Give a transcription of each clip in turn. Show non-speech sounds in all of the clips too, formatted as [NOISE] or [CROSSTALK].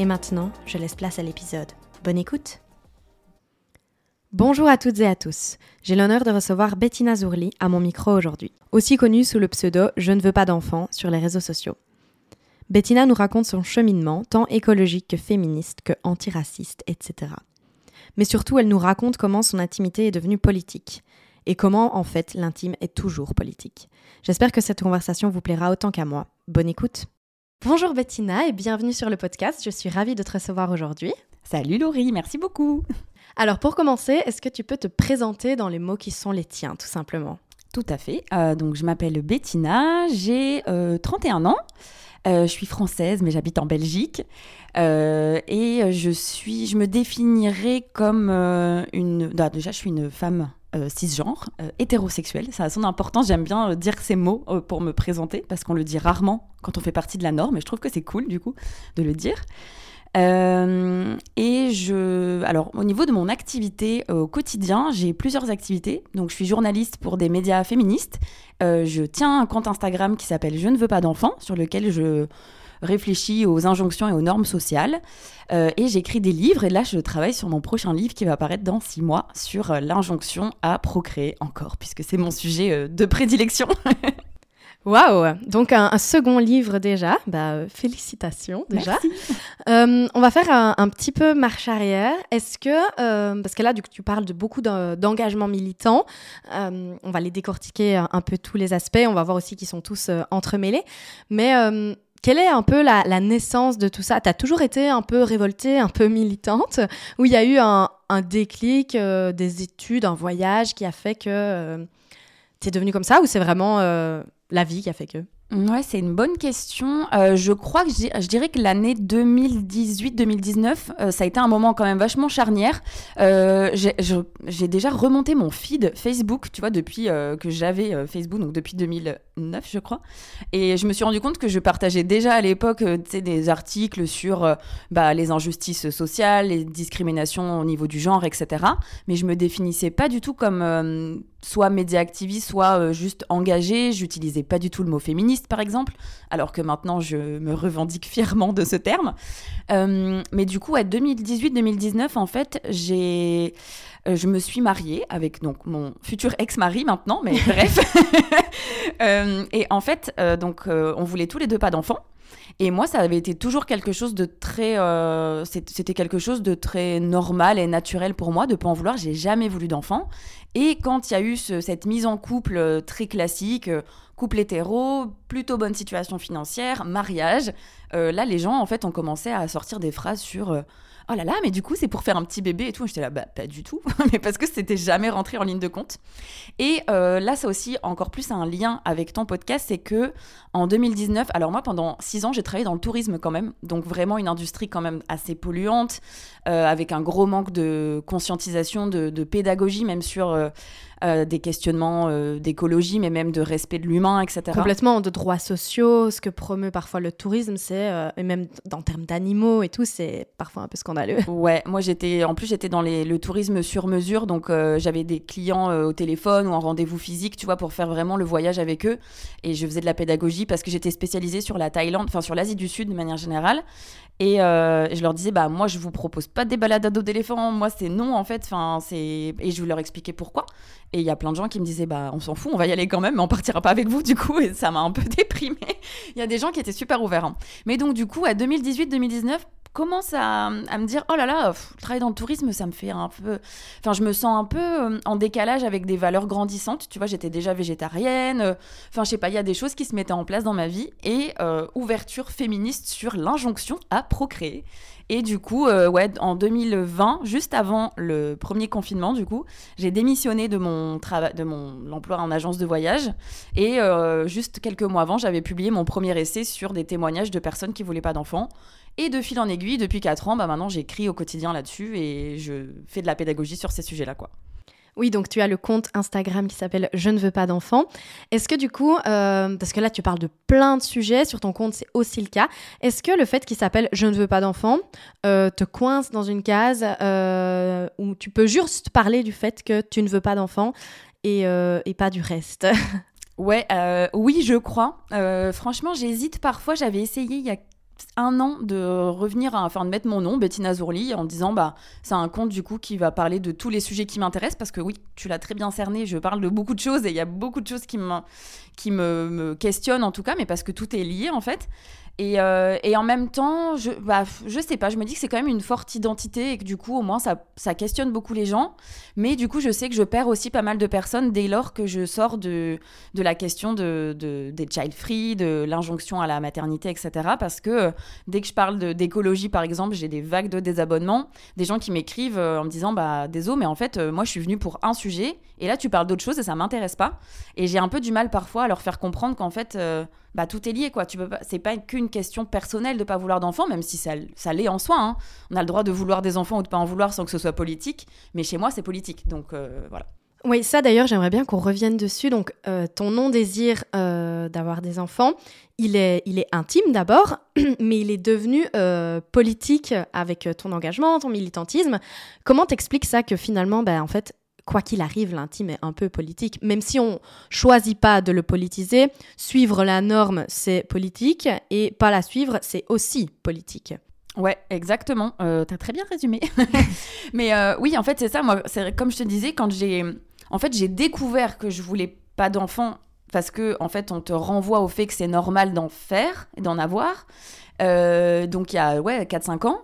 Et maintenant, je laisse place à l'épisode. Bonne écoute Bonjour à toutes et à tous. J'ai l'honneur de recevoir Bettina Zourli à mon micro aujourd'hui, aussi connue sous le pseudo Je ne veux pas d'enfants sur les réseaux sociaux. Bettina nous raconte son cheminement, tant écologique que féministe, que antiraciste, etc. Mais surtout, elle nous raconte comment son intimité est devenue politique et comment, en fait, l'intime est toujours politique. J'espère que cette conversation vous plaira autant qu'à moi. Bonne écoute Bonjour Bettina et bienvenue sur le podcast. Je suis ravie de te recevoir aujourd'hui. Salut Laurie, merci beaucoup. Alors pour commencer, est-ce que tu peux te présenter dans les mots qui sont les tiens, tout simplement? Tout à fait. Euh, donc je m'appelle Bettina, j'ai 31 euh, ans. Euh, je suis française, mais j'habite en Belgique. et je suis, je me définirais comme une. Ah, déjà, je suis une femme euh, cisgenre, euh, hétérosexuel. Ça a son importance. J'aime bien euh, dire ces mots pour me présenter parce qu'on le dit rarement quand on fait partie de la norme. Et je trouve que c'est cool du coup de le dire. et je, alors au niveau de mon activité au quotidien, j'ai plusieurs activités. Donc je suis journaliste pour des médias féministes. je tiens un compte Instagram qui s'appelle Je ne veux pas d'enfants, sur lequel je réfléchis aux injonctions et aux normes sociales. Euh, et j'écris des livres. Et là, je travaille sur mon prochain livre qui va apparaître dans six mois sur euh, l'injonction à procréer encore, puisque c'est mon sujet euh, de prédilection. [LAUGHS] Waouh Donc un, second livre déjà, bah, félicitations déjà. on va faire un, petit peu marche arrière. Est-ce que, parce que là du coup tu parles de beaucoup d'engagement militant, on va les décortiquer un, un, peu tous les aspects, on va voir aussi qu'ils sont tous entremêlés, mais quelle est un peu la, naissance de tout ça? Tu as toujours été un peu révoltée, un peu militante, où il y a eu un, déclic, euh, des études, un voyage qui a fait que euh, tu es devenue comme ça, ou c'est vraiment euh, la vie qui a fait que? Ouais, c'est une bonne question. Euh, je crois que je dirais que l'année 2018-2019, euh, ça a été un moment quand même vachement charnière. Euh, j'ai déjà remonté mon feed Facebook, tu vois, depuis que j'avais Facebook, donc depuis 2009, je crois. Et je me suis rendu compte que je partageais déjà à l'époque des articles sur bah, les injustices sociales, les discriminations au niveau du genre, etc. Mais je me définissais pas du tout comme soit média activiste, soit euh, juste engagée. J'utilisais pas du tout le mot féministe, par exemple, alors que maintenant je me revendique fièrement de ce terme. Euh, mais du coup, à 2018-2019, en fait, j'ai, euh, je me suis mariée avec donc mon futur ex-mari maintenant, mais [LAUGHS] bref. [LAUGHS] et en fait, donc, on voulait tous les deux pas d'enfants. Et moi, ça avait été toujours quelque chose de très, euh, c'était quelque chose de très normal et naturel pour moi de pas en vouloir. J'ai jamais voulu d'enfant. Et quand il y a eu cette mise en couple euh, très classique, euh, couple hétéro, plutôt bonne situation financière, mariage, là, les gens en fait ont commencé à sortir des phrases sur oh là là, mais du coup, c'est pour faire un petit bébé et tout. J'étais là, bah, pas du tout, [LAUGHS] mais parce que c'était jamais rentré en ligne de compte. Et euh, là, ça aussi encore plus un lien avec ton podcast, c'est que en 2019, alors moi, pendant six ans, j'ai travaillé dans le tourisme quand même, donc vraiment une industrie quand même assez polluante, euh, avec un gros manque de conscientisation, de, pédagogie, même sur euh, euh, des questionnements d'écologie, mais même de respect de l'humain, etc. Complètement, de droits sociaux, ce que promeut parfois le tourisme, c'est, et même en termes d'animaux et tout, c'est parfois un peu scandaleux. [LAUGHS] Ouais, moi j'étais, en plus j'étais dans les, le tourisme sur mesure, donc j'avais des clients au téléphone ou en rendez-vous physique, tu vois, pour faire vraiment le voyage avec eux, et je faisais de la pédagogie parce que j'étais spécialisée sur la Thaïlande, enfin sur l'Asie du Sud de manière générale, et je leur disais, bah moi je vous propose pas des balades à dos d'éléphant. Moi, c'est non, en fait. Enfin, c'est... Et je vais leur expliquer pourquoi. Et il y a plein de gens qui me disaient, bah, on s'en fout, on va y aller quand même, mais on partira pas avec vous, du coup. Et ça m'a un peu [LAUGHS] déprimée. Il y a des gens qui étaient super ouverts. Hein. Mais donc, du coup, à 2018-2019, commence à, me dire oh là là, travailler dans le tourisme, ça me fait un peu. Enfin, je me sens un peu euh, en décalage avec des valeurs grandissantes. Tu vois, j'étais déjà végétarienne. Euh, enfin, je sais pas, il y a des choses qui se mettaient en place dans ma vie et euh, ouverture féministe sur l'injonction à procréer. Et du coup, ouais, en 2020, juste avant le premier confinement, du coup, j'ai démissionné de mon travail, de mon emploi en agence de voyage. Et juste quelques mois avant, j'avais publié mon premier essai sur des témoignages de personnes qui voulaient pas d'enfants. Et de fil en aiguille, depuis 4 ans, bah maintenant j'écris au quotidien là-dessus et je fais de la pédagogie sur ces sujets-là. quoi. Oui, donc tu as le compte Instagram qui s'appelle Je ne veux pas d'enfants. Est-ce que du coup, euh, parce que là tu parles de plein de sujets, sur ton compte c'est aussi le cas, est-ce que le fait qu'il s'appelle Je ne veux pas d'enfants euh, te coince dans une case euh, où tu peux juste parler du fait que tu ne veux pas d'enfants et, pas du reste? [LAUGHS] Ouais, oui, je crois. franchement, j'hésite parfois. J'avais essayé il y a un an de revenir à, de mettre mon nom Bettina Zourli en disant bah c'est un compte du coup qui va parler de tous les sujets qui m'intéressent parce que oui tu l'as très bien cerné je parle de beaucoup de choses et il y a beaucoup de choses qui qui me, me questionnent en tout cas mais parce que tout est lié en fait et, euh, et, en même temps, je, bah, sais pas, je me dis que c'est quand même une forte identité et que du coup, au moins, ça, questionne beaucoup les gens. Mais du coup, je sais que je perds aussi pas mal de personnes dès lors que je sors de, la question de, de des child free, de l'injonction à la maternité, etc. Parce que euh, dès que je parle d'écologie, par exemple, j'ai des vagues de désabonnements, des gens qui m'écrivent euh, en me disant, bah, désolé, mais en fait, moi, je suis venue pour un sujet et là, tu parles d'autre chose et ça m'intéresse pas. Et j'ai un peu du mal parfois à leur faire comprendre qu'en fait, bah, tout est lié quoi. Tu peux pas, c'est pas qu'une question personnelle de pas vouloir d'enfants, même si ça, ça l'est en soi. Hein. On a le droit de vouloir des enfants ou de pas en vouloir sans que ce soit politique. Mais chez moi, c'est politique, donc euh, voilà. Oui, ça d'ailleurs, j'aimerais bien qu'on revienne dessus. Donc, euh, ton non-désir euh, d'avoir des enfants, il est, il est intime d'abord, [CLEARS THROAT] mais il est devenu politique avec ton engagement, ton militantisme. Comment t'expliques ça que finalement, ben, en fait, quoi qu'il arrive, l'intime est un peu politique. Même si on choisit pas de le politiser, suivre la norme, c'est politique, et pas la suivre, c'est aussi politique. Ouais, exactement. Euh, tu as très bien résumé. [LAUGHS] Mais euh, oui, en fait, c'est ça. Moi, comme je te disais, quand j'ai, en fait, j'ai découvert que je voulais pas d'enfants parce que, en fait, on te renvoie au fait que c'est normal d'en faire et d'en avoir. Euh, donc, il y a ouais, 4-5 ans.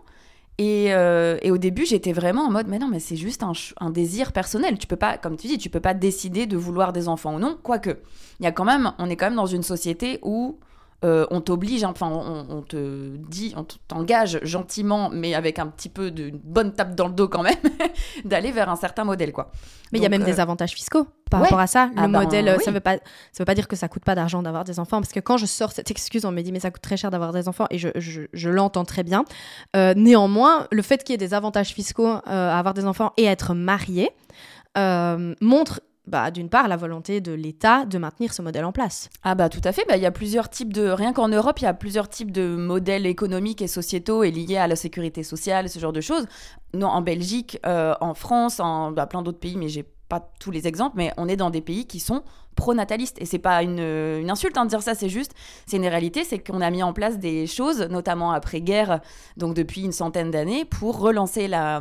Euh, et, au début, j'étais vraiment en mode, mais non, mais c'est juste un, désir personnel. Tu peux pas, comme tu dis, tu peux pas décider de vouloir des enfants ou non. Quoique, il y a quand même, on est quand même dans une société où euh, on t'oblige, enfin, on, te dit, on t'engage gentiment, mais avec un petit peu de bonne tape dans le dos quand même, [LAUGHS] d'aller vers un certain modèle, quoi. Mais il y a même des euh, avantages fiscaux par rapport à ça. Le ah ben modèle, ça veut pas, ça veut pas dire que ça coûte pas d'argent d'avoir des enfants, parce que quand je sors cette excuse, on me dit mais ça coûte très cher d'avoir des enfants, et je, je, l'entends très bien. Euh, néanmoins, le fait qu'il y ait des avantages fiscaux à avoir des enfants et être marié montre bah, d'une part, la volonté de l'État de maintenir ce modèle en place. Ah bah tout à fait, bah, il y a plusieurs types de... Rien qu'en Europe, il y a plusieurs types de modèles économiques et sociétaux et liés à la sécurité sociale, ce genre de choses. Non, en Belgique, euh, en France, en bah, plein d'autres pays, mais j'ai pas tous les exemples, mais on est dans des pays qui sont pro-nataliste. Et c'est pas une, une insulte hein, de dire ça, c'est juste, c'est une réalité, c'est qu'on a mis en place des choses, notamment après-guerre, donc depuis une centaine d'années, pour relancer la,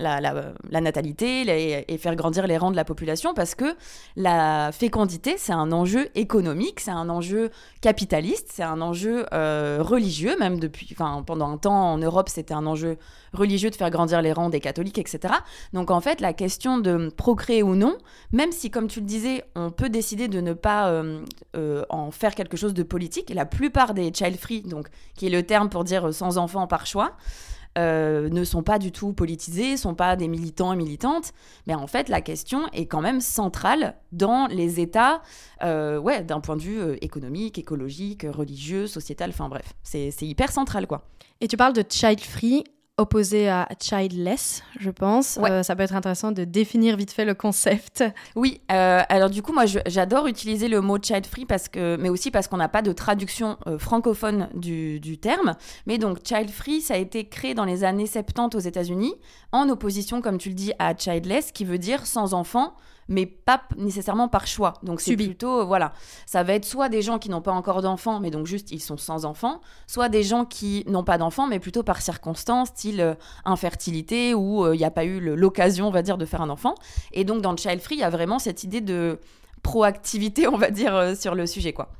la, la, natalité et faire grandir les rangs de la population, parce que la fécondité, c'est un enjeu économique, c'est un enjeu capitaliste, c'est un enjeu euh, religieux, même depuis, enfin, pendant un temps en Europe, c'était un enjeu religieux de faire grandir les rangs des catholiques, etc. Donc en fait, la question de procréer ou non, même si, comme tu le disais, on peut décider de ne pas euh, euh, en faire quelque chose de politique. la plupart des child free, donc qui est le terme pour dire euh, sans enfants par choix, ne sont pas du tout politisés, sont pas des militants et militantes. Mais en fait, la question est quand même centrale dans les États, ouais, d'un point de vue économique, écologique, religieux, sociétal. Enfin bref, c'est hyper central quoi. Et tu parles de child free opposé à childless, je pense. Euh, ça peut être intéressant de définir vite fait le concept. [LAUGHS] Oui, euh, alors du coup, moi, j'adore utiliser le mot child free parce que, mais aussi parce qu'on n'a pas de traduction euh, francophone du, du, terme. Mais donc, child free, ça a été créé dans les années 70 aux États-Unis, en opposition, comme tu le dis, à childless, qui veut dire sans enfant mais pas nécessairement par choix. Donc c'est plutôt, euh, voilà, ça va être soit des gens qui n'ont pas encore d'enfants, mais donc juste ils sont sans enfants, soit des gens qui n'ont pas d'enfants, mais plutôt par circonstance, style euh, infertilité, ou euh, il n'y a pas eu l'occasion, on va dire, de faire un enfant. Et donc dans le Child Free, il y a vraiment cette idée de proactivité, on va dire, sur le sujet, quoi.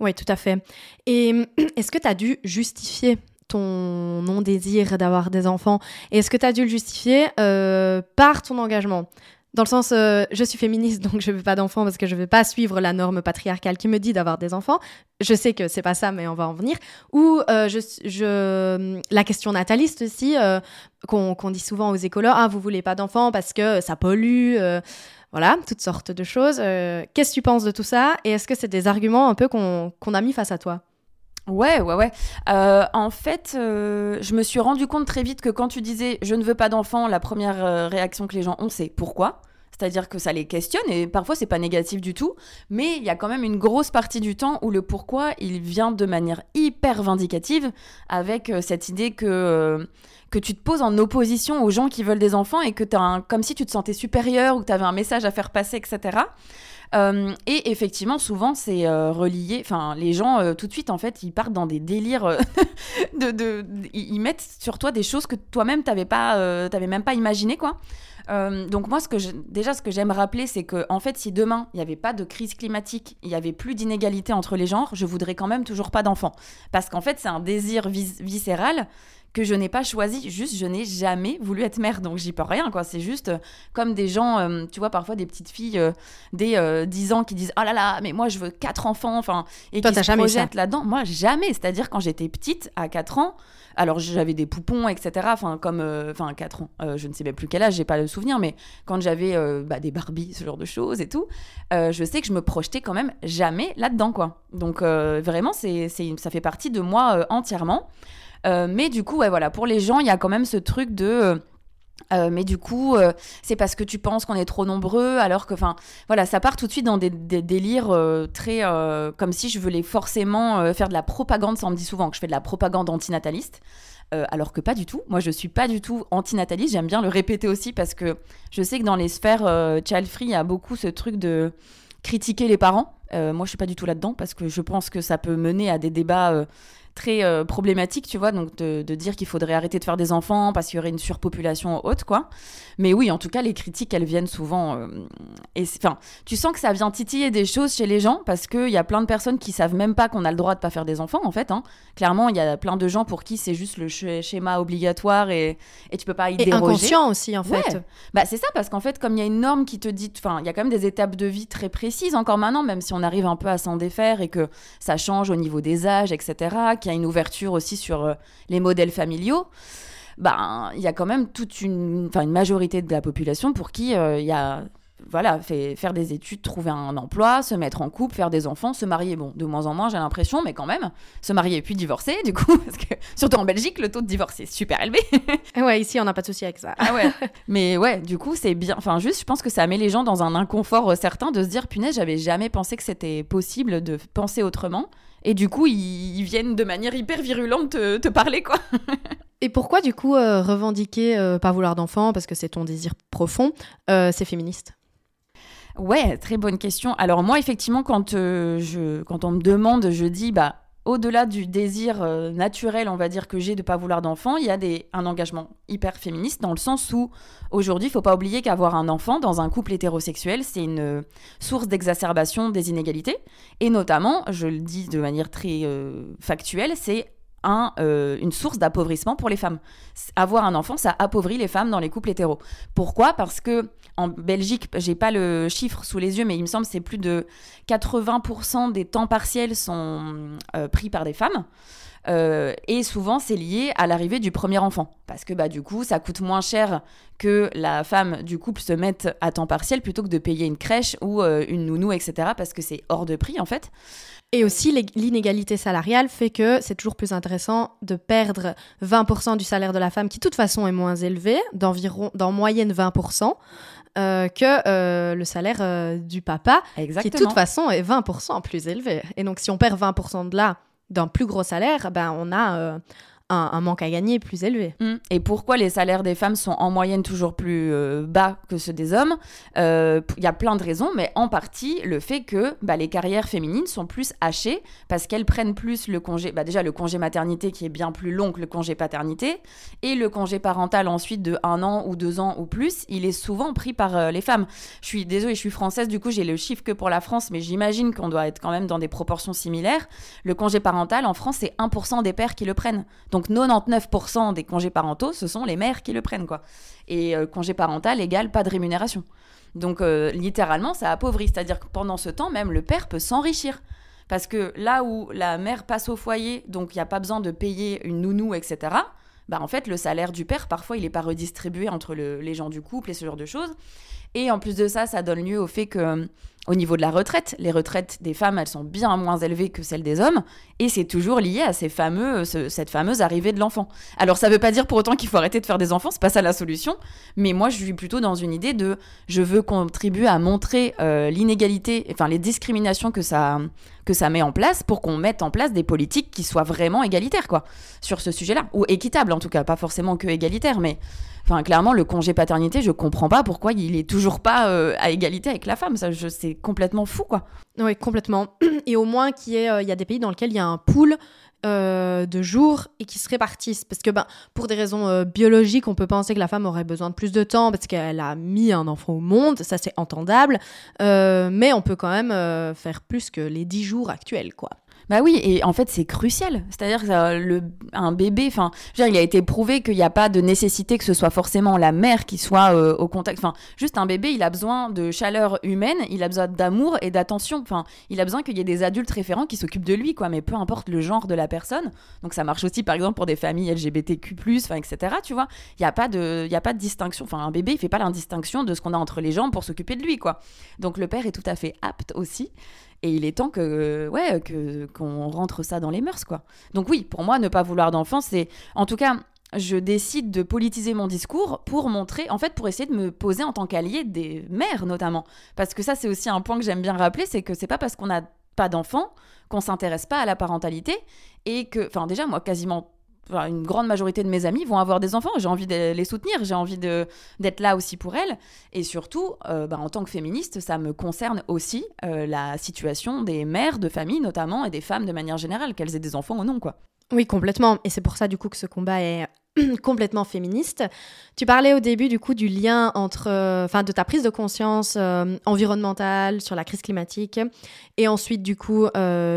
Oui, tout à fait. Et [CLEARS THROAT] est-ce que tu as dû justifier ton non-désir d'avoir des enfants? Et est-ce que tu as dû le justifier par ton engagement? Dans le sens, euh, je suis féministe, donc je veux pas d'enfants parce que je veux pas suivre la norme patriarcale qui me dit d'avoir des enfants. Je sais que c'est pas ça, mais on va en venir. Ou euh, la question nataliste aussi, euh, qu'on dit souvent aux écolos, ah, vous voulez pas d'enfants parce que ça pollue. voilà, toutes sortes de choses. Qu'est-ce que tu penses de tout ça? Et est-ce que c'est des arguments un peu qu'on a mis face à toi? Ouais, ouais, ouais. Euh, en fait, euh, je me suis rendu compte très vite que quand tu disais je ne veux pas d'enfant, la première euh, réaction que les gens ont, c'est pourquoi? C'est-à-dire que ça les questionne et parfois c'est pas négatif du tout, mais il y a quand même une grosse partie du temps où le pourquoi il vient de manière hyper vindicative avec cette idée que que tu te poses en opposition aux gens qui veulent des enfants et que tu un comme si tu te sentais supérieur ou que tu avais un message à faire passer, etc. Euh, et effectivement, souvent, c'est euh, relié. Enfin, les gens, euh, tout de suite, en fait, ils partent dans des délires. [LAUGHS] ils mettent sur toi des choses que toi-même, t'avais pas, t'avais même pas imaginé, quoi. donc moi, ce que déjà, ce que j'aime rappeler, c'est que en fait, si demain il n'y avait pas de crise climatique, il y avait plus d'inégalité entre les genres, je voudrais quand même toujours pas d'enfants, parce qu'en fait, c'est un désir viscéral que je n'ai pas choisi, juste je n'ai jamais voulu être mère, donc j'y peux rien, quoi. C'est juste euh, comme des gens, euh, tu vois, parfois des petites filles euh, des 10 ans qui disent Oh là là, mais moi je veux quatre enfants, enfin, et qui se projettent là-dedans. Moi, jamais. C'est-à-dire, quand j'étais petite, à 4 ans, alors j'avais des poupons, etc. Enfin, comme, enfin, 4 ans, je ne sais même plus quel âge, j'ai pas le souvenir, mais quand j'avais bah, des Barbies, ce genre de choses et tout, je sais que je me projetais quand même jamais là-dedans, quoi. Donc, vraiment, c'est, ça fait partie de moi entièrement. Euh, mais du coup, voilà, pour les gens, il y a quand même ce truc de. Euh, euh, mais du coup, c'est parce que tu penses qu'on est trop nombreux, alors que, enfin, voilà, ça part tout de suite dans des, délires très, comme si je voulais forcément faire de la propagande. Ça me dit souvent que je fais de la propagande antinataliste. alors que pas du tout. Moi, je suis pas du tout antinataliste. J'aime bien le répéter aussi parce que je sais que dans les sphères child free, il y a beaucoup ce truc de critiquer les parents. moi, je suis pas du tout là-dedans parce que je pense que ça peut mener à des débats très euh, problématique, tu vois, donc de, dire qu'il faudrait arrêter de faire des enfants parce qu'il y aurait une surpopulation haute, quoi. Mais oui, en tout cas, les critiques, elles viennent souvent. Euh, et enfin, tu sens que ça vient titiller des choses chez les gens parce qu'il y a plein de personnes qui savent même pas qu'on a le droit de pas faire des enfants, en fait. Hein. Clairement, il y a plein de gens pour qui c'est juste le schéma obligatoire et, et tu peux pas y et déroger. inconscient aussi, en fait. Bah, c'est ça, parce qu'en fait, comme il y a une norme qui te dit. Enfin, il y a quand même des étapes de vie très précises encore maintenant, même si on arrive un peu à s'en défaire et que ça change au niveau des âges, etc qu'il y a une ouverture aussi sur euh, les modèles familiaux, ben, il y a quand même toute une, une majorité de la population pour qui euh, il y a voilà, fait, faire des études, trouver un emploi, se mettre en couple, faire des enfants, se marier. Bon, de moins en moins, j'ai l'impression, mais quand même, se marier puis divorcer, du coup, [LAUGHS] parce que surtout en Belgique, le taux de divorce est super élevé. [LAUGHS] ouais, ici, on n'a pas de souci avec ça. ah ouais. [LAUGHS] Mais ouais, du coup, c'est bien. Enfin, juste, je pense que ça met les gens dans un inconfort euh, certain de se dire, punaise, j'avais jamais pensé que c'était possible de penser autrement. Et du coup, ils, viennent de manière hyper virulente te, parler, quoi. [LAUGHS] Et pourquoi, du coup, euh, revendiquer euh, pas vouloir d'enfant, parce que c'est ton désir profond, c'est féministe? Ouais, très bonne question. Alors moi, effectivement, quand, euh, je, quand on me demande, je dis, bah, au-delà du désir euh, naturel, on va dire, que j'ai de pas vouloir d'enfant, il y a un engagement hyper féministe dans le sens où, aujourd'hui, il faut pas oublier qu'avoir un enfant dans un couple hétérosexuel, c'est une euh, source d'exacerbation des inégalités. Et notamment, je le dis de manière très factuelle, c'est un, une source d'appauvrissement pour les femmes. Avoir un enfant, ça appauvrit les femmes dans les couples hétéros. Pourquoi? Parce que en Belgique, j'ai pas le chiffre sous les yeux, mais il me semble c'est plus de 80% des temps partiels sont euh, pris par des femmes. Euh, et souvent, c'est lié à l'arrivée du premier enfant. Parce que bah, du coup, ça coûte moins cher que la femme du couple se mette à temps partiel plutôt que de payer une crèche ou euh, une nounou, etc. Parce que c'est hors de prix, en fait. Et aussi, l'inégalité salariale fait que c'est toujours plus intéressant de perdre 20% du salaire de la femme, qui de toute façon est moins élevé, d'environ, d'en moyenne 20%, euh, que euh, le salaire euh, du papa, qui de toute façon est 20% plus élevé. Et donc, si on perd 20% de là d'un plus gros salaire, ben, on a un, manque à gagner plus élevé. Mm. Et pourquoi les salaires des femmes sont en moyenne toujours plus euh, bas que ceux des hommes? Il euh, y a plein de raisons, mais en partie le fait que bah, les carrières féminines sont plus hachées parce qu'elles prennent plus le congé, bah, déjà le congé maternité qui est bien plus long que le congé paternité, et le congé parental ensuite de un an ou deux ans ou plus, il est souvent pris par euh, les femmes. Je suis désolée, je suis française, du coup j'ai le chiffre que pour la France, mais j'imagine qu'on doit être quand même dans des proportions similaires. Le congé parental en France, c'est 1% des pères qui le prennent. Donc 99% des congés parentaux, ce sont les mères qui le prennent, quoi. Et euh, congé parental égale pas de rémunération. Donc littéralement, ça appauvrit. C'est-à-dire que pendant ce temps, même le père peut s'enrichir. Parce que là où la mère passe au foyer, donc il n'y a pas besoin de payer une nounou, etc., bah en fait, le salaire du père, parfois, il n'est pas redistribué entre les gens du couple et ce genre de choses. Et en plus de ça, ça donne lieu au fait que au niveau de la retraite, les retraites des femmes, elles sont bien moins élevées que celles des hommes, et c'est toujours lié à cette fameuse arrivée de l'enfant. Alors ça ne veut pas dire pour autant qu'il faut arrêter de faire des enfants, c'est pas ça la solution, mais moi je suis plutôt dans une idée de, je veux contribuer à montrer euh, l'inégalité, enfin les discriminations que ça, que ça met en place, pour qu'on mette en place des politiques qui soient vraiment égalitaires, quoi, sur ce sujet-là, ou équitables en tout cas, pas forcément que égalitaires, mais Enfin, clairement, le congé paternité, je comprends pas pourquoi il est toujours pas euh, à égalité avec la femme. Ça, c'est complètement fou, quoi. Oui, complètement. [CLEARS THROAT] Et au moins, qu'il y, euh, il y a des pays dans lesquels il y a un pool euh, de jours et qui se répartissent. Parce que ben, pour des raisons biologiques, on peut penser que la femme aurait besoin de plus de temps parce qu'elle a mis un enfant au monde, ça c'est entendable, mais on peut quand même faire plus que les 10 jours actuels. quoi. Bah oui, et en fait, c'est crucial. C'est-à-dire que le, un bébé, enfin, il a été prouvé qu'il n'y a pas de nécessité que ce soit forcément la mère qui soit euh, au contact. Enfin, juste un bébé, il a besoin de chaleur humaine, il a besoin d'amour et d'attention. Enfin, il a besoin qu'il y ait des adultes référents qui s'occupent de lui, quoi. Mais peu importe le genre de la personne. Donc, ça marche aussi, par exemple, pour des familles LGBTQ+, enfin, etc. Tu vois, il n'y a pas de, a pas de distinction. Enfin, un bébé, il fait pas l'indistinction de ce qu'on a entre les jambes pour s'occuper de lui, quoi. Donc, le père est tout à fait apte aussi. Et il est temps que, ouais, que qu'on rentre ça dans les mœurs, quoi. Donc oui, pour moi, ne pas vouloir d'enfant, c'est, en tout cas, je décide de politiser mon discours pour montrer, en fait, pour essayer de me poser en tant qu'allié des mères, notamment. Parce que ça, c'est aussi un point que j'aime bien rappeler, c'est que c'est pas parce qu'on n'a pas d'enfants qu'on s'intéresse pas à la parentalité et que, enfin, déjà, moi, quasiment une grande majorité de mes amis vont avoir des enfants. J'ai envie de les soutenir, j'ai envie d'être là aussi pour elles. Et surtout, euh, bah, en tant que féministe, ça me concerne aussi euh, la situation des mères de famille notamment et des femmes de manière générale, qu'elles aient des enfants ou non, quoi. Oui, complètement. Et c'est pour ça, du coup, que ce combat est [CLEARS THROAT] complètement féministe. Tu parlais au début, du coup, du lien entre, euh, enfin, de ta prise de conscience environnementale sur la crise climatique et ensuite, du coup,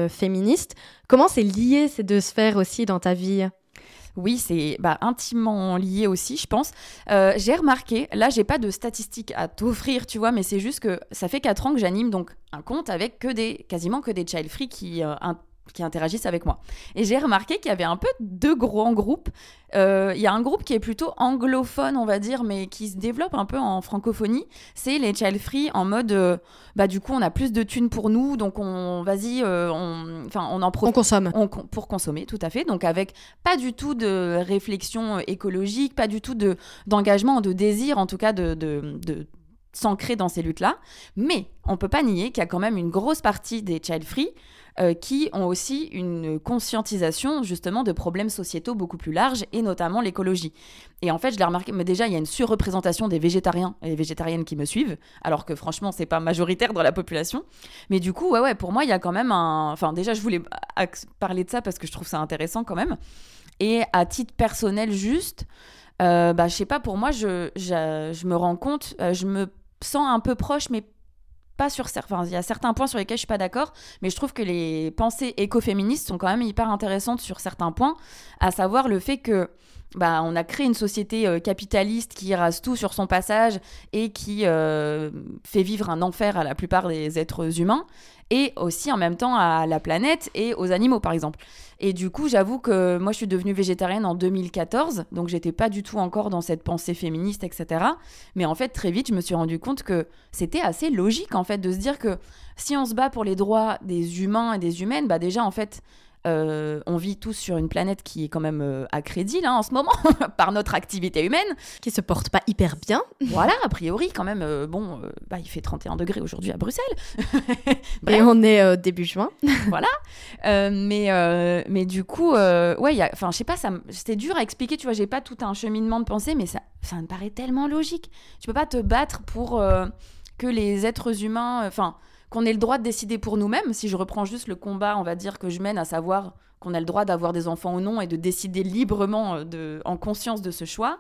féministe. Comment c'est lié ces deux sphères aussi dans ta vie? Oui, c'est bah, intimement lié aussi, je pense. Euh, j'ai remarqué, là, j'ai pas de statistiques à t'offrir, tu vois, mais c'est juste que ça fait 4 ans que j'anime donc un compte avec que des, quasiment que des child free qui, euh, qui interagissent avec moi. Et j'ai remarqué qu'il y avait un peu deux grands groupes. Euh, il y a un groupe qui est plutôt anglophone, on va dire, mais qui se développe un peu en francophonie. C'est les child free en mode, euh, bah du coup, on a plus de thunes pour nous, donc on, vas-y, euh, on, enfin, on en profite. On consomme. pour consommer, tout à fait. Donc avec pas du tout de réflexion écologique, pas du tout de d'engagement, de désir, en tout cas de, de, de s'ancrer dans ces luttes-là. Mais on peut pas nier qu'il y a quand même une grosse partie des child free euh, qui ont aussi une conscientisation justement de problèmes sociétaux beaucoup plus larges et notamment l'écologie. Et en fait, je l'ai remarqué, mais déjà, il y a une surreprésentation des végétariens et végétariennes qui me suivent, alors que franchement, c'est pas majoritaire dans la population. Mais du coup, ouais, ouais, pour moi, il y a quand même un. Enfin, déjà, je voulais parler de ça parce que je trouve ça intéressant quand même. Et à titre personnel, juste, euh, bah, je sais pas, pour moi, je, je, me rends compte, euh, je me sens un peu proche, mais pas sur certains. il y a certains points sur lesquels je suis pas d'accord, mais je trouve que les pensées écoféministes sont quand même hyper intéressantes sur certains points, à savoir le fait que bah, on a créé une société euh, capitaliste qui rase tout sur son passage et qui euh, fait vivre un enfer à la plupart des êtres humains et aussi en même temps à la planète et aux animaux par exemple. Et du coup, j'avoue que moi je suis devenue végétarienne en 2014, donc j'étais pas du tout encore dans cette pensée féministe, etc. Mais en fait, très vite, je me suis rendu compte que c'était assez logique en fait de se dire que si on se bat pour les droits des humains et des humaines, bah déjà en fait euh, on vit tous sur une planète qui est quand même euh, à crédit là en ce moment [LAUGHS] par notre activité humaine. Qui se porte pas hyper bien. voilà, a priori quand même. Euh, bon, bah, il fait 31 degrés aujourd'hui à Bruxelles. [LAUGHS] Et on est début juin. [LAUGHS] voilà. mais, mais du coup, ouais, enfin, je sais pas, c'était dur à expliquer, tu vois, j'ai pas tout un cheminement de pensée, mais ça, ça me paraît tellement logique. Tu peux pas te battre pour que les êtres humains, enfin qu'on ait le droit de décider pour nous-mêmes, si je reprends juste le combat, on va dire, que je mène, à savoir qu'on a le droit d'avoir des enfants ou non et de décider librement, euh, en conscience de ce choix,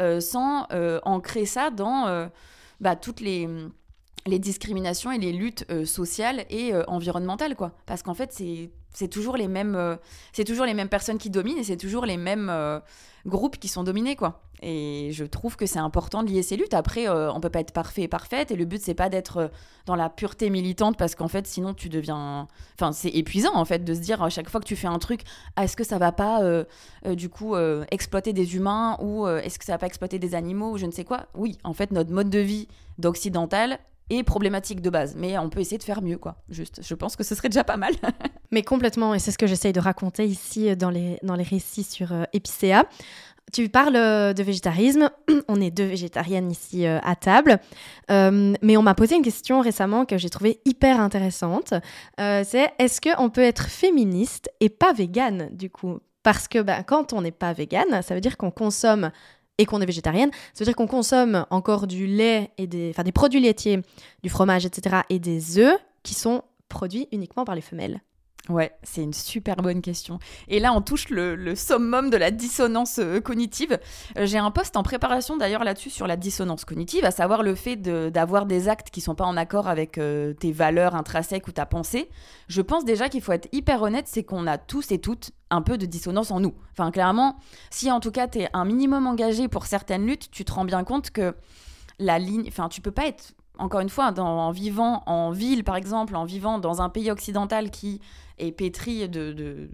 euh, sans euh, ancrer ça dans bah, toutes les, les, discriminations et les luttes sociales et environnementales. Quoi. Parce qu'en fait, c'est c'est toujours les mêmes euh, c'est toujours les mêmes personnes qui dominent et c'est toujours les mêmes euh, groupes qui sont dominés quoi. Et je trouve que c'est important de lier ces luttes. Après euh, on peut pas être parfait et parfaite et le but c'est pas d'être dans la pureté militante parce qu'en fait sinon tu deviens enfin c'est épuisant en fait de se dire à chaque fois que tu fais un truc ah, est-ce que ça va pas du coup exploiter des humains ou est-ce que ça va pas exploiter des animaux ou je ne sais quoi? Oui en fait notre mode de vie d'occidental et problématique de base. Mais on peut essayer de faire mieux, quoi. Juste, je pense que ce serait déjà pas mal. [LAUGHS] Mais complètement, et c'est ce que j'essaye de raconter ici euh, dans les, dans les récits sur euh, Epicéa. Tu parles euh, de végétarisme, [CLEARS THROAT] on est deux végétariennes ici à table, mais on m'a posé une question récemment que j'ai trouvée hyper intéressante. c'est est-ce qu'on peut être féministe et pas végane du coup? Parce que ben, quand on n'est pas végane, ça veut dire qu'on consomme et qu'on est végétarienne, ça veut dire qu'on consomme encore du lait et des, enfin, des produits laitiers, du fromage, etc. et des œufs qui sont produits uniquement par les femelles. Ouais, c'est une super bonne question. Et là, on touche le, summum de la dissonance euh, cognitive. Euh, j'ai un post en préparation d'ailleurs là-dessus sur la dissonance cognitive, à savoir le fait d'avoir des actes qui sont pas en accord avec euh, tes valeurs intrinsèques ou ta pensée. Je pense déjà qu'il faut être hyper honnête, c'est qu'on a tous et toutes un peu de dissonance en nous. Enfin, clairement, si en tout cas tu es un minimum engagé pour certaines luttes, tu te rends bien compte que la ligne, enfin, tu peux pas être encore une fois, en vivant en ville, par exemple, en vivant dans un pays occidental qui est pétri de,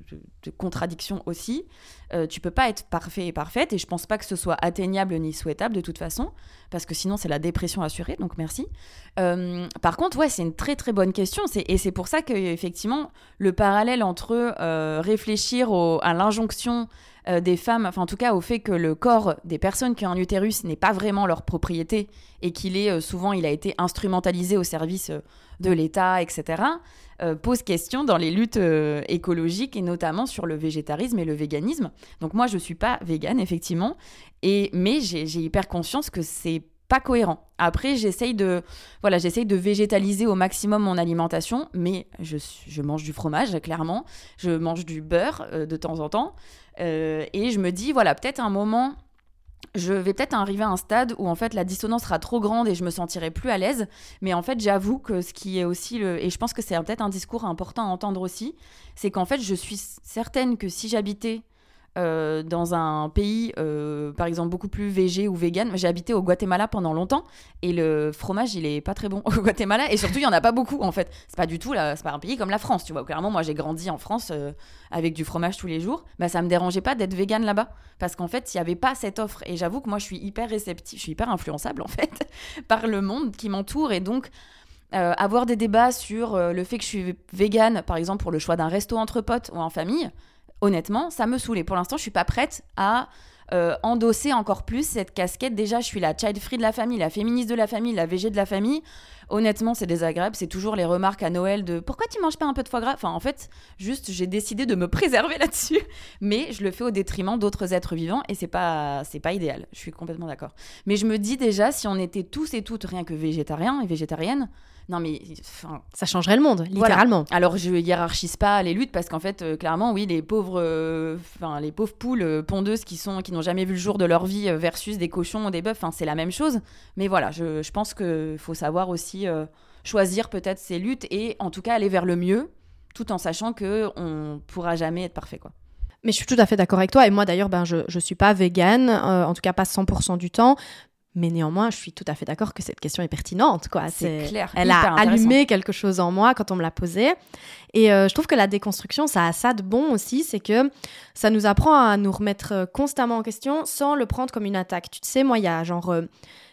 contradictions aussi, euh, tu peux pas être parfait et parfaite, et je pense pas que ce soit atteignable ni souhaitable de toute façon, parce que sinon c'est la dépression assurée, donc merci. Euh, par contre, ouais, c'est une très très bonne question, et c'est pour ça que effectivement le parallèle entre euh, réfléchir à l'injonction euh, des femmes, enfin en tout cas au fait que le corps des personnes qui ont un utérus n'est pas vraiment leur propriété et qu'il est euh, souvent il a été instrumentalisé au service euh, de l'État, etc., pose question dans les luttes écologiques et notamment sur le végétarisme et le véganisme. Donc moi je suis pas végane effectivement, et mais j'ai hyper conscience que c'est pas cohérent. Après, j'essaye de, voilà, j'essaye de végétaliser au maximum mon alimentation, mais je, mange du fromage, clairement. Je mange du beurre de temps en temps. Euh, et je me dis, voilà, peut-être un moment, je vais peut-être arriver à un stade où en fait la dissonance sera trop grande et je me sentirai plus à l'aise. Mais en fait, j'avoue que ce qui est aussi le. Et je pense que c'est peut-être un discours important à entendre aussi, c'est qu'en fait, je suis certaine que si j'habitais euh, dans un pays, euh, par exemple, beaucoup plus végé ou vegan. J'ai habité au Guatemala pendant longtemps et le fromage, il est pas très bon [LAUGHS] au Guatemala et surtout, il y en a pas beaucoup en fait. C'est pas du tout, c'est pas un pays comme la France, tu vois. Clairement, moi, j'ai grandi en France euh, avec du fromage tous les jours. Bah, ça me dérangeait pas d'être vegan là-bas parce qu'en fait, il y avait pas cette offre. Et j'avoue que moi, je suis hyper réceptive, je suis hyper influençable [LAUGHS] en fait par le monde qui m'entoure et donc. avoir des débats sur le fait que je suis végane, par exemple pour le choix d'un resto entre potes ou en famille, honnêtement, ça me saoulait. Pour l'instant, je suis pas prête à euh, endosser encore plus cette casquette. Déjà, je suis la child free de la famille, la féministe de la famille, la végé de la famille. Honnêtement, c'est désagréable. C'est toujours les remarques à Noël de pourquoi tu manges pas un peu de foie gras? Enfin, en fait, juste, j'ai décidé de me préserver [LAUGHS] là-dessus, mais je le fais au détriment d'autres êtres vivants et c'est pas, c'est pas idéal. Je suis complètement d'accord. Mais je me dis déjà, si on était tous et toutes rien que végétariens et végétariennes, non, mais ça changerait le monde, littéralement. Alors je hiérarchise pas les luttes parce qu'en fait, euh, clairement, oui, les pauvres, euh, les pauvres poules euh, pondeuses qui sont, qui n'ont jamais vu le jour de leur vie versus des cochons ou des bœufs, c'est la même chose. Mais voilà, je, je pense qu'il faut savoir aussi choisir peut-être ses luttes et en tout cas aller vers le mieux, tout en sachant que on pourra jamais être parfait, quoi. Mais je suis tout à fait d'accord avec toi. Et moi, d'ailleurs, ben, je ne suis pas végane, en tout cas pas 100% du temps. Mais néanmoins, je suis tout à fait d'accord que cette question est pertinente. Quoi. C'est clair. Elle a allumé quelque chose en moi quand on me l'a posée. Et euh, je trouve que la déconstruction, ça a ça de bon aussi, c'est que ça nous apprend à nous remettre constamment en question sans le prendre comme une attaque. Tu sais, moi, il y a genre... Euh,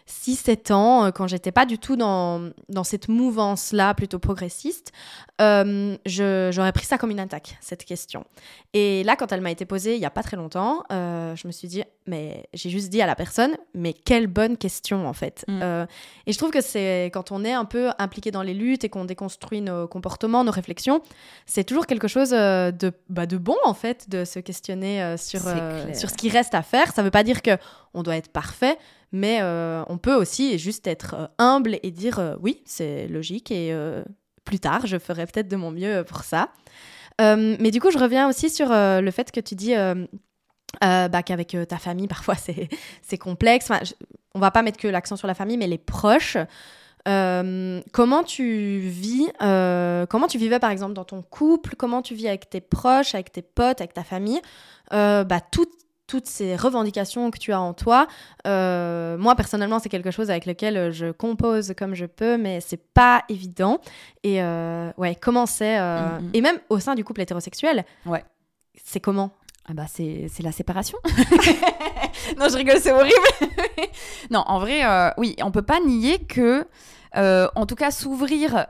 6-7 ans, euh, quand j'étais pas du tout dans, dans cette mouvance-là, plutôt progressiste, euh, j'aurais pris ça comme une attaque, cette question. Et là, quand elle m'a été posée il y a pas très longtemps, euh, je me suis dit, mais j'ai juste dit à la personne, mais quelle bonne question en fait. Mm. et je trouve que c'est quand on est un peu impliqué dans les luttes et qu'on déconstruit nos comportements, nos réflexions, c'est toujours quelque chose de, bah, de bon en fait, de se questionner sur, sur ce qui reste à faire. Ça veut pas dire que on doit être parfait, mais euh, on peut aussi juste être euh, humble et dire euh, oui, c'est logique et plus tard, je ferai peut-être de mon mieux pour ça. mais du coup, je reviens aussi sur le fait que tu dis bah, qu'avec ta famille, [LAUGHS] parfois, c'est complexe. Enfin, on va pas mettre que l'accent sur la famille, mais les proches. comment tu vis, comment tu vivais par exemple dans ton couple, comment tu vis avec tes proches, avec tes potes, avec ta famille, bah, toutes ces revendications que tu as en toi. moi, personnellement, c'est quelque chose avec lequel je compose comme je peux, mais c'est pas évident. Et ouais, comment c'est mm, mm. Et même au sein du couple hétérosexuel. Ouais. C'est comment? Ah bah c'est la séparation. [LAUGHS] non, je rigole, c'est horrible. non, en vrai, euh, oui, on peut pas nier que, euh, en tout cas, s'ouvrir.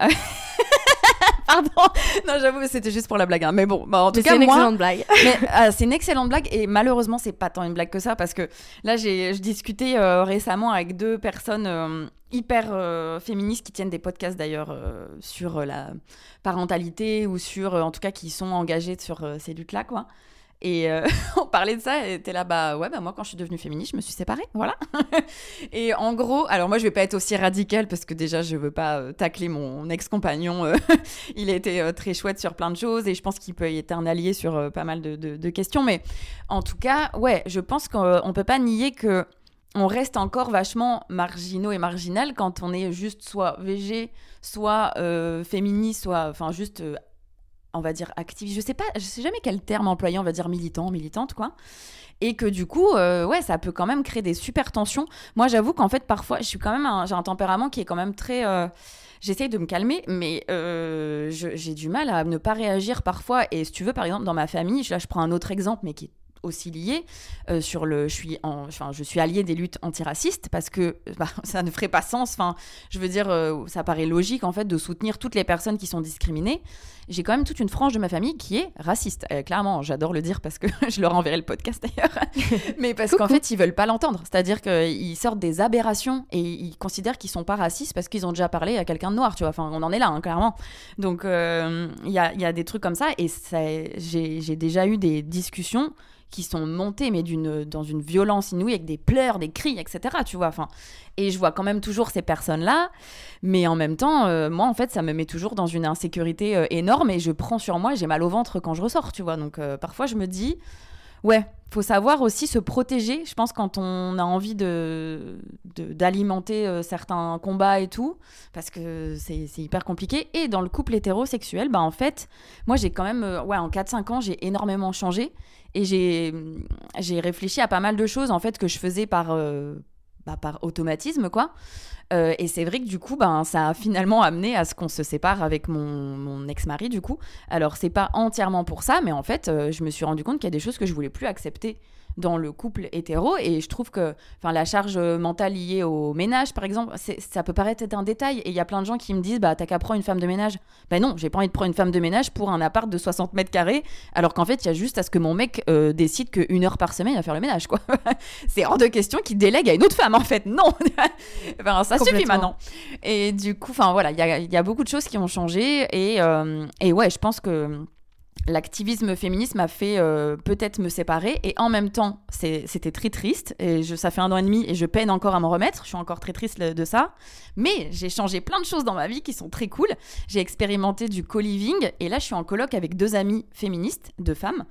Pardon. [LAUGHS] Non, j'avoue, c'était juste pour la blague. Hein. Mais bon, bah, en tout cas, c'est une excellente blague. [LAUGHS] Euh, c'est une excellente blague et malheureusement, c'est pas tant une blague que ça parce que là, j'ai discuté récemment avec deux personnes hyper féministes qui tiennent des podcasts d'ailleurs sur la parentalité ou sur, en tout cas, qui sont engagées sur ces luttes-là, quoi. Et euh, [LAUGHS] on parlait de ça, et t'es là, bah ouais, bah moi quand je suis devenue féministe, je me suis séparée, voilà. [LAUGHS] et en gros, alors moi je vais pas être aussi radicale parce que déjà je veux pas euh, tacler mon ex-compagnon. Euh, [LAUGHS] il a été très chouette sur plein de choses et je pense qu'il peut y être un allié sur pas mal de, questions. Mais en tout cas, ouais, je pense qu'on peut pas nier que on reste encore vachement marginaux et marginal quand on est juste soit végé, soit féministe, soit enfin juste on va dire activiste, je sais pas, je sais jamais quel terme employer, on va dire militant, militante quoi. Et que du coup, euh, ouais, ça peut quand même créer des super tensions. Moi, j'avoue qu'en fait, parfois, je suis quand même, j'ai un tempérament qui est quand même très. Euh, j'essaye de me calmer, mais euh, j'ai du mal à ne pas réagir parfois. Et si tu veux, par exemple, dans ma famille, là, je prends un autre exemple, mais qui est aussi lié euh, sur le je suis en, enfin je suis alliée des luttes antiracistes parce que bah, [LAUGHS] ça ne ferait pas sens. Enfin je veux dire euh, ça paraît logique en fait de soutenir toutes les personnes qui sont discriminées. J'ai quand même toute une frange de ma famille qui est raciste. Euh, clairement j'adore le dire parce que [LAUGHS] je leur enverrai le podcast d'ailleurs. [LAUGHS] Mais parce qu'en fait ils veulent pas l'entendre. C'est-à-dire qu'ils sortent des aberrations et ils considèrent qu'ils sont pas racistes parce qu'ils ont déjà parlé à quelqu'un de noir tu vois. Enfin on en est là hein, clairement. Donc il y a, y, a, des trucs comme ça et j'ai déjà eu des discussions qui sont montés, mais d'une, dans une violence inouïe, avec des pleurs, des cris, etc. Tu vois, enfin, et je vois quand même toujours ces personnes-là, mais en même temps, euh, moi, en fait, ça me met toujours dans une insécurité euh, énorme et je prends sur moi, j'ai mal au ventre quand je ressors, tu vois. Donc, euh, parfois, je me dis, ouais, faut savoir aussi se protéger, je pense, quand on a envie de, d'alimenter certains combats et tout, parce que c'est, c'est hyper compliqué. Et dans le couple hétérosexuel, bah, en fait, moi, j'ai quand même, ouais, en 4-5 ans, j'ai énormément changé. Et j'ai, réfléchi à pas mal de choses en fait que je faisais par, euh, bah, par automatisme quoi. Euh, et c'est vrai que du coup, ben, ça a finalement amené à ce qu'on se sépare avec mon, mon ex-mari du coup. Alors c'est pas entièrement pour ça, mais en fait, euh, je me suis rendu compte qu'il y a des choses que je voulais plus accepter dans le couple hétéro. Et je trouve que la charge mentale liée au ménage, par exemple, ça peut paraître être un détail. Et il y a plein de gens qui me disent bah, T'as qu'à prendre une femme de ménage. Ben non, j'ai pas envie de prendre une femme de ménage pour un appart de 60 mètres carrés, alors qu'en fait, il y a juste à ce que mon mec euh, décide qu'une heure par semaine, il va faire le ménage. quoi. [LAUGHS] c'est hors de question qu'il délègue à une autre femme, en fait. Non [LAUGHS] enfin, Ça suffit maintenant. Et du coup, enfin voilà, il y a, y a, beaucoup de choses qui ont changé. Et, euh, et ouais, je pense que l'activisme féministe m'a fait euh, peut-être me séparer et en même temps c'était très triste et je, ça fait un an et demi et je peine encore à m'en remettre. Je suis encore très triste de ça. Mais j'ai changé plein de choses dans ma vie qui sont très cool. J'ai expérimenté du co-living et là je suis en colloque avec deux amies féministes deux femmes.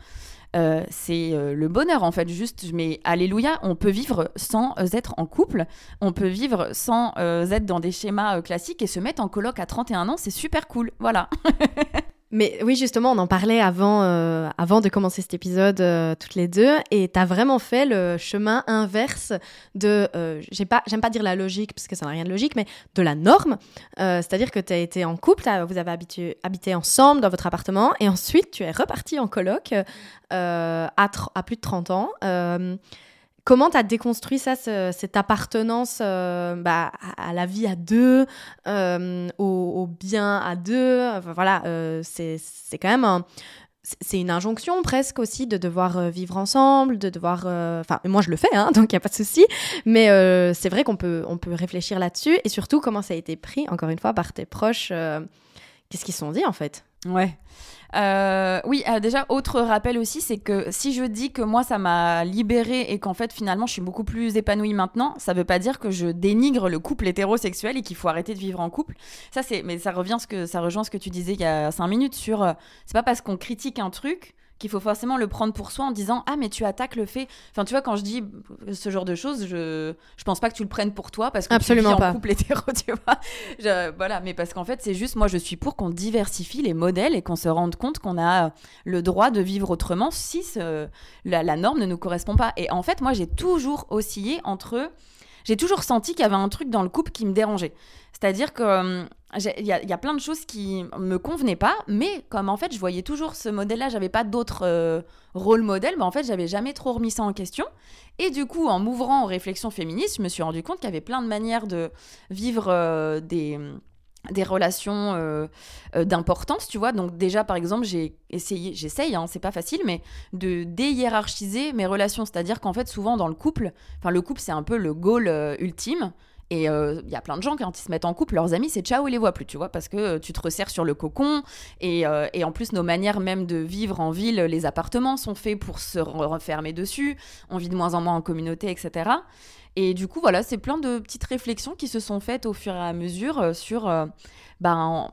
Euh, c'est euh, le bonheur en fait. Juste mais alléluia. On peut vivre sans être en couple. On peut vivre sans être dans des schémas classiques et se mettre en colloque à 31 ans. C'est super cool. Voilà [LAUGHS] Mais oui, justement, on en parlait avant, euh, avant de commencer cet épisode euh, toutes les deux, et tu as vraiment fait le chemin inverse de, euh, pas, j'aime pas dire la logique, parce que ça n'a rien de logique, mais de la norme. C'est-à-dire que tu as été en couple, vous avez habité, habité, ensemble dans votre appartement, et ensuite tu es reparti en coloc à, plus de 30 ans. Comment tu as déconstruit ça, cette appartenance euh, bah, à la vie à deux, euh, au, bien à deux Voilà, euh, c'est quand même c'est une injonction presque aussi de devoir vivre ensemble, de devoir... Enfin, moi je le fais, hein, [LAUGHS] donc il n'y a pas de souci. Mais c'est vrai qu'on peut, on peut réfléchir là-dessus. Et surtout, comment ça a été pris, encore une fois, par tes proches. Qu'est-ce qu'ils se sont dit en fait? Ouais. Euh, oui, euh, déjà, autre rappel aussi, c'est que si je dis que moi, ça m'a libérée et qu'en fait, finalement, je suis beaucoup plus épanouie maintenant, ça veut pas dire que je dénigre le couple hétérosexuel et qu'il faut arrêter de vivre en couple. Ça, c'est, mais ça revient ce que, ça rejoint ce que tu disais il y a cinq minutes sur, euh, c'est pas parce qu'on critique un truc qu'il faut forcément le prendre pour soi en disant ah mais tu attaques le fait. Enfin tu vois quand je dis ce genre de choses je je pense pas que tu le prennes pour toi parce que Absolument tu vis pas. en couple hétéro [LAUGHS] tu vois. Je- voilà mais parce qu'en fait c'est juste moi je suis pour qu'on diversifie les modèles et qu'on se rende compte qu'on a le droit de vivre autrement si ce- la, la norme ne nous correspond pas. Et en fait moi j'ai toujours oscillé entre j'ai toujours senti qu'il y avait un truc dans le couple qui me dérangeait. C'est-à-dire que hum, il y, a- plein de choses qui me convenaient pas, mais comme en fait je voyais toujours ce modèle-là, j'avais pas d'autres euh, rôle modèles, mais en fait j'avais jamais trop remis ça en question. Et du coup, en m'ouvrant aux réflexions féministes, je me suis rendu compte qu'il y avait plein de manières de vivre euh, des des relations euh, d'importance, tu vois. Donc déjà, par exemple, j'ai essayé, j'essaye, hein, c'est pas facile, mais de déhiérarchiser mes relations. C'est-à-dire qu'en fait, souvent dans le couple, enfin le couple c'est un peu le goal ultime. Et il y a plein de gens, quand ils se mettent en couple, leurs amis, c'est ciao, ils les voient plus, tu vois, parce que euh, tu te resserres sur le cocon. Et, euh, et en plus, nos manières même de vivre en ville, les appartements sont faits pour se re- refermer dessus. On vit de moins en moins en communauté, etc. Et du coup, voilà, c'est plein de petites réflexions qui se sont faites au fur et à mesure euh, sur, euh, ben,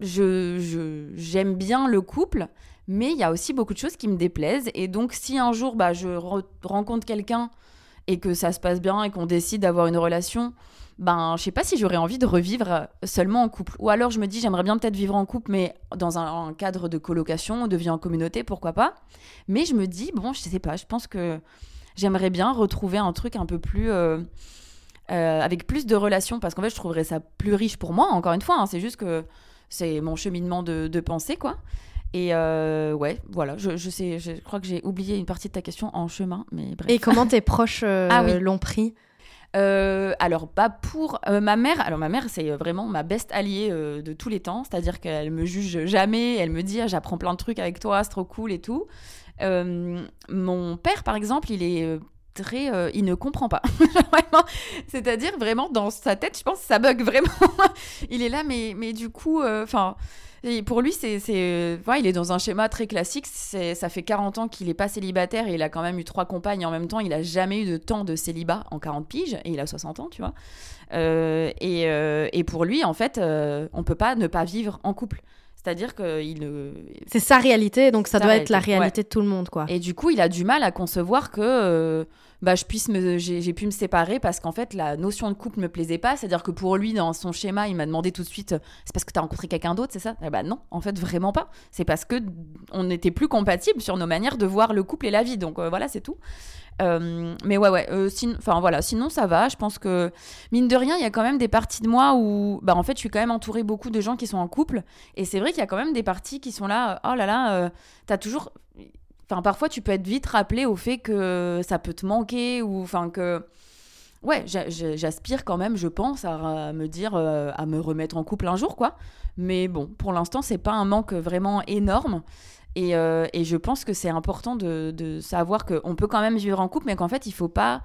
je, j'aime bien le couple, mais il y a aussi beaucoup de choses qui me déplaisent. Et donc, si un jour, bah, je re- rencontre quelqu'un et que ça se passe bien et qu'on décide d'avoir une relation, ben, je sais pas si j'aurais envie de revivre seulement en couple. Ou alors, je me dis, j'aimerais bien peut-être vivre en couple, mais dans un, un cadre de colocation, de vie en communauté, pourquoi pas. Mais je me dis, bon, je sais pas, je pense que j'aimerais bien retrouver un truc un peu plus. euh, euh, avec plus de relations, parce qu'en fait, je trouverais ça plus riche pour moi, encore une fois. hein, c'est juste que c'est mon cheminement de, de pensée, quoi. Et euh, ouais, voilà, je, je sais, je crois que j'ai oublié une partie de ta question en chemin, mais bref. Et comment tes [LAUGHS] proches euh, Ah oui. l'ont pris? Euh, alors, pas pour euh, ma mère. Alors, ma mère, c'est vraiment ma best alliée euh, de tous les temps. C'est-à-dire qu'elle me juge jamais. Elle me dit, Ah, j'apprends plein de trucs avec toi, c'est trop cool et tout. Mon père, par exemple, il est très. euh, il ne comprend pas. [LAUGHS] vraiment. C'est-à-dire, vraiment, dans sa tête, je pense que ça bug vraiment. [LAUGHS] il est là, mais, mais du coup, euh, enfin. Et pour lui, c'est, c'est, il est dans un schéma très classique. C'est, ça fait 40 ans qu'il n'est pas célibataire et il a quand même eu trois compagnes en même temps. Il n'a jamais eu de temps de célibat en 40 piges et il a 60 ans, tu vois. Euh, et, euh, et pour lui, en fait, euh, on peut pas ne pas vivre en couple. C'est-à-dire qu'il ne... C'est sa réalité, donc ça doit être la réalité, réalité de tout le monde, quoi. Et du coup, il a du mal à concevoir que euh, bah, je puisse me, j'ai, pu me séparer parce qu'en fait, la notion de couple me plaisait pas. C'est-à-dire que pour lui, dans son schéma, il m'a demandé tout de suite, c'est parce que tu as rencontré quelqu'un d'autre, c'est ça? Bah non, en fait, vraiment pas. C'est parce que on n'était plus compatibles sur nos manières de voir le couple et la vie. Donc euh, voilà, c'est tout. Euh, mais ouais, ouais. euh, Enfin voilà, sinon ça va. Je pense que mine de rien, il y a quand même des parties de moi où, bah en fait, je suis quand même entourée beaucoup de gens qui sont en couple. Et c'est vrai qu'il y a quand même des parties qui sont là. euh, Oh là là, euh, t'as toujours. Parfois, tu peux être vite rappelé au fait que ça peut te manquer ou enfin que. Ouais, j'a- j'a- j'aspire quand même, je pense, à, me dire, euh, à me remettre en couple un jour, quoi. Mais bon, pour l'instant, c'est pas un manque vraiment énorme. Et, euh, et je pense que c'est important de, de savoir qu'on peut quand même vivre en couple, mais qu'en fait, il faut pas.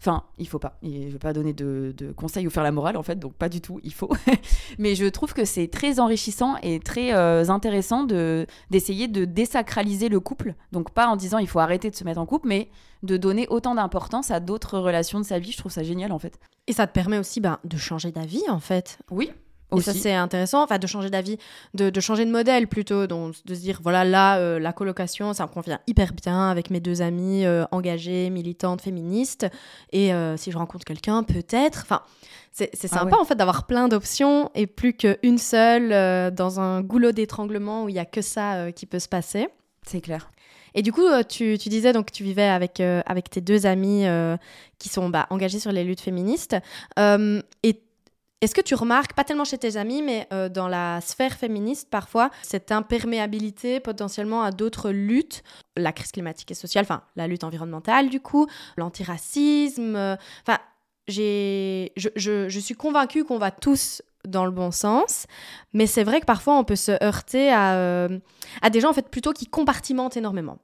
Enfin, il faut pas. Je vais pas donner de, de conseils ou faire la morale, en fait, donc pas du tout, il faut. [LAUGHS] mais je trouve que c'est très enrichissant et très euh, intéressant de d'essayer de désacraliser le couple. Donc pas en disant il faut arrêter de se mettre en couple, mais de donner autant d'importance à d'autres relations de sa vie. Je trouve ça génial, en fait. Et ça te permet aussi ben, de changer d'avis, en fait. Oui. Et ça, c'est intéressant, enfin, de changer d'avis, de, de changer de modèle plutôt, donc de se dire, voilà, là, euh, la colocation, ça me convient hyper bien avec mes deux amies euh, engagées, militantes, féministes. Et euh, si je rencontre quelqu'un, peut-être. Enfin, c'est Ah sympa, ouais. en fait, d'avoir plein d'options et plus qu'une seule euh, dans un goulot d'étranglement où il y a que ça qui peut se passer. C'est clair. Et du coup, tu, tu disais donc que tu vivais avec, euh, avec tes deux amis euh, qui sont bah, engagés sur les luttes féministes. Euh, et est-ce que tu remarques, pas tellement chez tes amis, mais euh, dans la sphère féministe, parfois, cette imperméabilité potentiellement à d'autres luttes, la crise climatique et sociale, enfin la lutte environnementale du coup, l'antiracisme, euh, enfin, j'ai, je, je, je suis convaincue qu'on va tous dans le bon sens, mais c'est vrai que parfois on peut se heurter à, euh, à des gens en fait plutôt qui compartimentent énormément.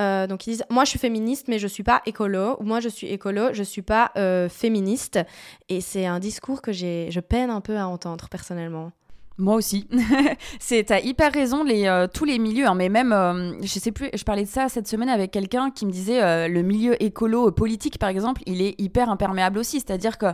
Euh, donc ils disent moi je suis féministe mais je suis pas écolo ou moi je suis écolo je suis pas euh, féministe et c'est un discours que je peine un peu à entendre personnellement. Moi aussi. [LAUGHS] c'est t'as hyper raison les euh, tous les milieux hein, mais même euh, je sais plus je parlais de ça cette semaine avec quelqu'un qui me disait euh, le milieu écolo politique par exemple, il est hyper imperméable aussi, c'est-à-dire que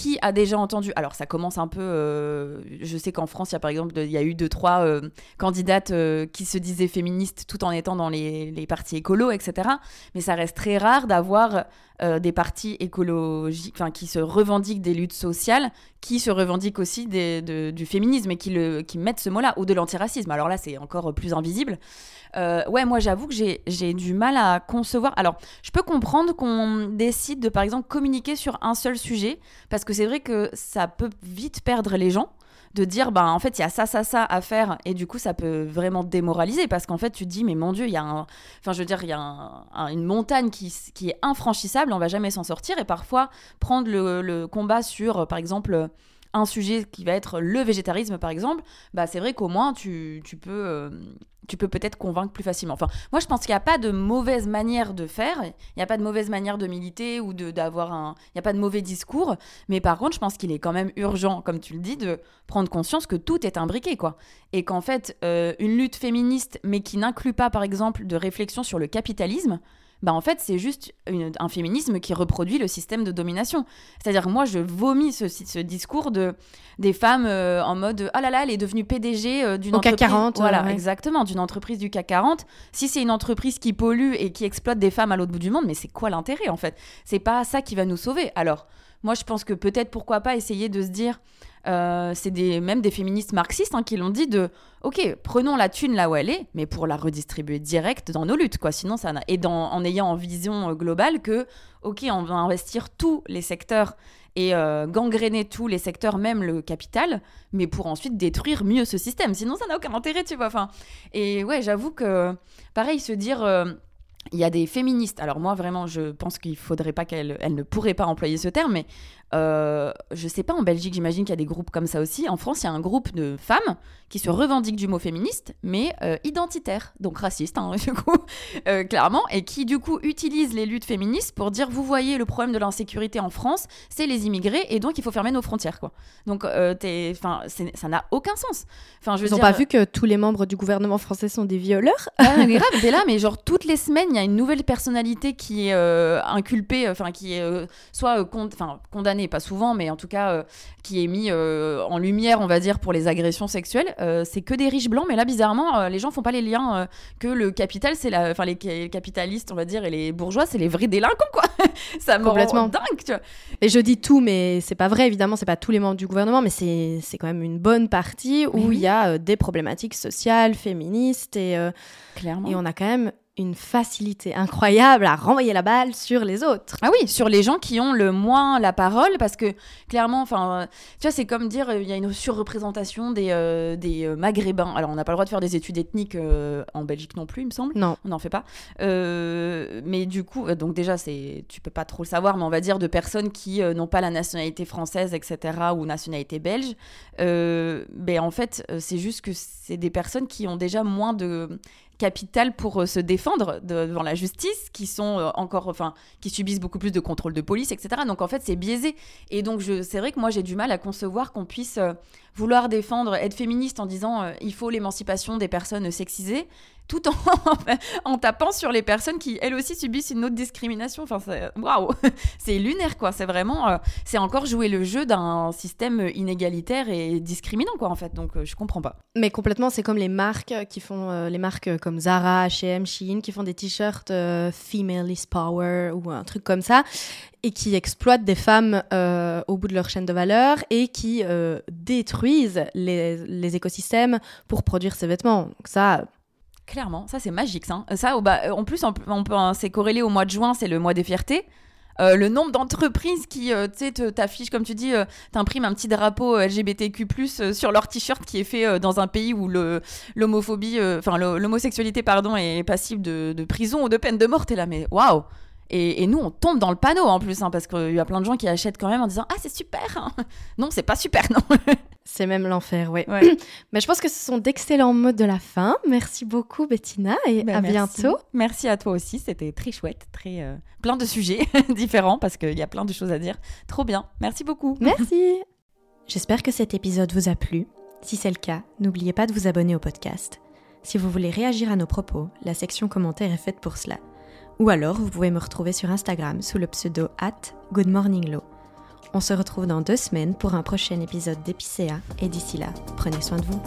qui a déjà entendu Alors ça commence un peu. euh, je sais qu'en France, il y a par exemple, il y a eu deux trois euh, candidates euh, qui se disaient féministes tout en étant dans les, les partis écolos, etc. Mais ça reste très rare d'avoir euh, des partis écologiques, enfin qui se revendiquent des luttes sociales, qui se revendiquent aussi des- de- du féminisme et qui le qui mettent ce mot-là ou de l'antiracisme. Alors là, c'est encore plus invisible. Euh, ouais, moi j'avoue que j'ai j'ai du mal à concevoir. Alors, je peux comprendre qu'on décide de, par exemple, communiquer sur un seul sujet, parce que c'est vrai que ça peut vite perdre les gens de dire ben en fait il y a ça ça ça à faire. Et du coup ça peut vraiment démoraliser parce qu'en fait tu te dis mais mon dieu il y a un enfin je veux dire il y a un- un- une montagne qui, est infranchissable on va jamais s'en sortir. Et parfois prendre le, combat sur par exemple un sujet qui va être le végétarisme par exemple bah c'est vrai qu'au moins tu, tu peux euh, tu peux peut-être convaincre plus facilement. Enfin, moi, je pense qu'il n'y a pas de mauvaise manière de faire. Il n'y a pas de mauvaise manière de militer ou d'avoir un. Il n'y a pas de mauvais discours. Mais par contre, je pense qu'il est quand même urgent, comme tu le dis, de prendre conscience que tout est imbriqué, quoi. Et qu'en fait, euh, une lutte féministe, mais qui n'inclut pas, par exemple, de réflexion sur le capitalisme, bah en fait, c'est juste une- un féminisme qui reproduit le système de domination. C'est-à-dire, moi, je vomis ce, ce discours de, des femmes euh, en mode Ah là là, elle est devenue PDG euh, d'une Au CAC entreprise. 40, Voilà, ouais. exactement, d'une entreprise du CAC 40. Si c'est une entreprise qui pollue et qui exploite des femmes à l'autre bout du monde, mais c'est quoi l'intérêt en fait? C'est pas ça qui va nous sauver. Alors, moi, je pense que peut-être pourquoi pas essayer de se dire. Euh, c'est des, même des féministes marxistes hein, qui l'ont dit de ok prenons la thune là où elle est mais pour la redistribuer direct dans nos luttes quoi. Sinon ça et en ayant en vision euh, globale que ok on va investir tous les secteurs et euh, gangréner tous les secteurs même le capital mais pour ensuite détruire mieux ce système. Sinon ça n'a aucun intérêt tu vois enfin. Et ouais j'avoue que pareil se dire euh, il y a des féministes. Alors moi vraiment, je pense qu'il faudrait pas qu'elles, elles ne pourraient pas employer ce terme, mais euh, je sais pas en Belgique, j'imagine qu'il y a des groupes comme ça aussi. En France, il y a un groupe de femmes qui se revendiquent du mot féministe, mais euh, identitaire, donc raciste, hein, [LAUGHS] du coup, euh, clairement, et qui du coup utilisent les luttes féministes pour dire vous voyez le problème de l'insécurité en France, c'est les immigrés, et donc il faut fermer nos frontières, quoi. Donc euh, c'est- ça n'a aucun sens. Enfin, je veux Ils n'ont dire, pas vu que tous les membres du gouvernement français sont des violeurs ah, mais grave, t'es là, mais genre toutes les semaines, il y a une nouvelle personnalité qui est inculpée, enfin qui est soit con- enfin, pas souvent, mais en tout cas euh, qui est mis euh, en lumière, on va dire, pour les agressions sexuelles. Euh, c'est que des riches blancs, mais là, bizarrement, les gens font pas les liens que le capital, c'est la, enfin les, ca- les capitalistes, on va dire, et les bourgeois, c'est les vrais délinquants, quoi. [LAUGHS] Ça me Complètement. rend dingue, tu vois. Et je dis tout, mais c'est pas vrai, évidemment, c'est pas tous les membres du gouvernement, mais c'est c'est quand même une bonne partie où il oui. y a des problématiques sociales, féministes, et, Clairement. et on a quand même une facilité incroyable à renvoyer la balle sur les autres. Ah oui, sur les gens qui ont le moins la parole, parce que clairement, enfin, euh, tu vois, c'est comme dire, euh, il y a une surreprésentation des, euh, des maghrébins. Alors, on n'a pas le droit de faire des études ethniques euh, en Belgique non plus, il me semble. Non. On n'en fait pas. Euh, mais du coup, donc déjà, c'est, tu peux pas trop le savoir, mais on va dire de personnes qui n'ont pas la nationalité française, etc., ou nationalité belge. Euh, ben en fait, c'est juste que c'est des personnes qui ont déjà moins de capital pour euh, se défendre de- devant la justice, qui sont euh, encore, enfin, qui subissent beaucoup plus de contrôle de police, etc. Donc en fait, c'est biaisé. Et donc, c'est vrai que moi, j'ai du mal à concevoir qu'on puisse euh, vouloir défendre, être féministe en disant euh, il faut l'émancipation des personnes sexisées, tout en, [LAUGHS] en tapant sur les personnes qui, elles aussi, subissent une autre discrimination. Enfin, waouh, [LAUGHS] c'est lunaire, quoi. C'est vraiment, euh, c'est encore jouer le jeu d'un système inégalitaire et discriminant, quoi, en fait. Donc, euh, je comprends pas. Mais complètement, c'est comme les marques qui font, euh, les marques comme Zara, H&M, Shein, qui font des t-shirts Female is Power ou un truc comme ça, et qui exploitent des femmes euh, au bout de leur chaîne de valeur et qui euh, détruisent les, écosystèmes pour produire ces vêtements. Ça, Clairement, ça c'est magique. Ça, ça oh, bah, euh, en plus, on peut, hein, c'est corrélé au mois de juin, c'est le mois des fiertés. Le nombre d'entreprises qui, euh, t'affichent, comme tu dis, euh, t'imprimes un petit drapeau LGBTQ+, sur leur t-shirt qui est fait dans un pays où l'homophobie, enfin, l'homosexualité, pardon, est passible de, de prison ou de peine de mort. T'es là, mais waouh et, et nous, on tombe dans le panneau en plus, hein, parce qu'il y a plein de gens qui achètent quand même en disant Ah, c'est super Non, c'est pas super, non [LAUGHS] c'est même l'enfer, ouais. Ouais. [CLEARS THROAT] Mais je pense que ce sont d'excellents mots de la fin. Merci beaucoup Bettina et Ben, à merci. bientôt. Merci à toi aussi, c'était très chouette, très euh, plein de sujets [LAUGHS] différents parce qu'il y a plein de choses à dire. Trop bien, merci beaucoup. [LAUGHS] Merci. J'espère que cet épisode vous a plu. Si c'est le cas, n'oubliez pas de vous abonner au podcast. Si vous voulez réagir à nos propos, la section commentaires est faite pour cela. Ou alors, vous pouvez me retrouver sur Instagram sous le pseudo at goodmorninglow. On se retrouve dans deux semaines pour un prochain épisode d'Épicéa et d'ici là, prenez soin de vous.